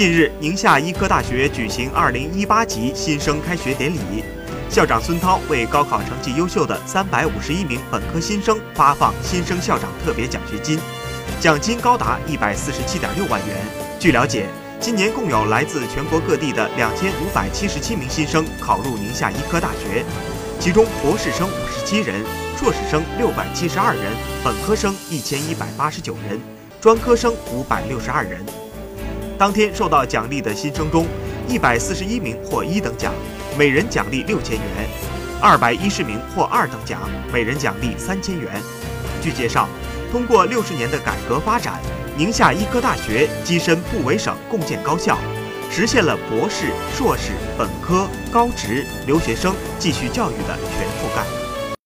近日，宁夏医科大学举行2018级新生开学典礼，校长孙涛为高考成绩优秀的351名本科新生发放新生校长特别奖学金，奖金高达147.6万元。据了解，今年共有来自全国各地的2577名新生考入宁夏医科大学，其中博士生57人，硕士生672人，本科生1189人，专科生562人。当天受到奖励的新生中，一百四十一名获一等奖，每人奖励六千元；二百一十名获二等奖，每人奖励三千元。据介绍，通过六十年的改革发展，宁夏医科大学跻身部委省共建高校，实现了博士、硕士、本科、高职留学生继续教育的全覆盖。